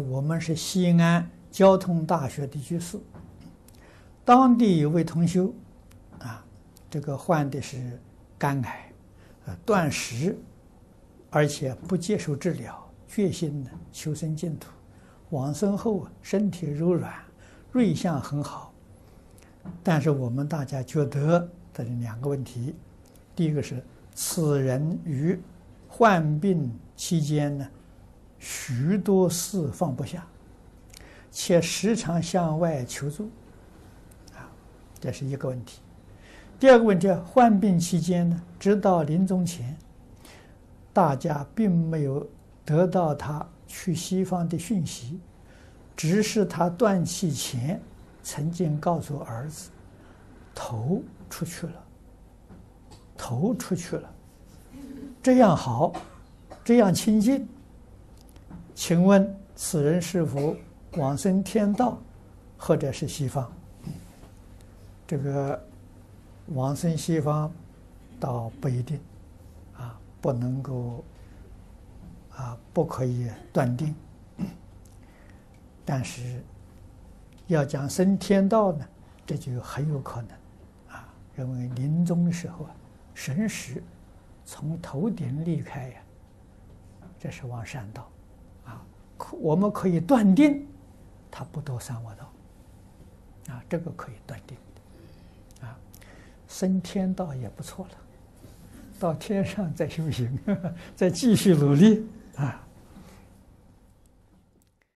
我们是西安交通大学的居士，当地有位同修，啊，这个患的是肝癌，呃，断食，而且不接受治疗，决心呢求生净土，往生后身体柔软，瑞相很好。但是我们大家觉得这里两个问题，第一个是此人于患病期间呢，许多事放不下，且时常向外求助，啊，这是一个问题。第二个问题，患病期间呢，直到临终前，大家并没有得到他去西方的讯息，只是他断气前曾经告诉儿子，头出去了，头出去了，这样好，这样清净。请问此人是否往生天道，或者是西方？这个往生西方倒不一定，啊，不能够啊，不可以断定。但是要讲生天道呢，这就很有可能，啊，认为临终的时候啊，神识从头顶离开呀，这是往善道。我们可以断定，他不堕三恶道，啊，这个可以断定的，啊，升天道也不错了，到天上再修行，再继续努力，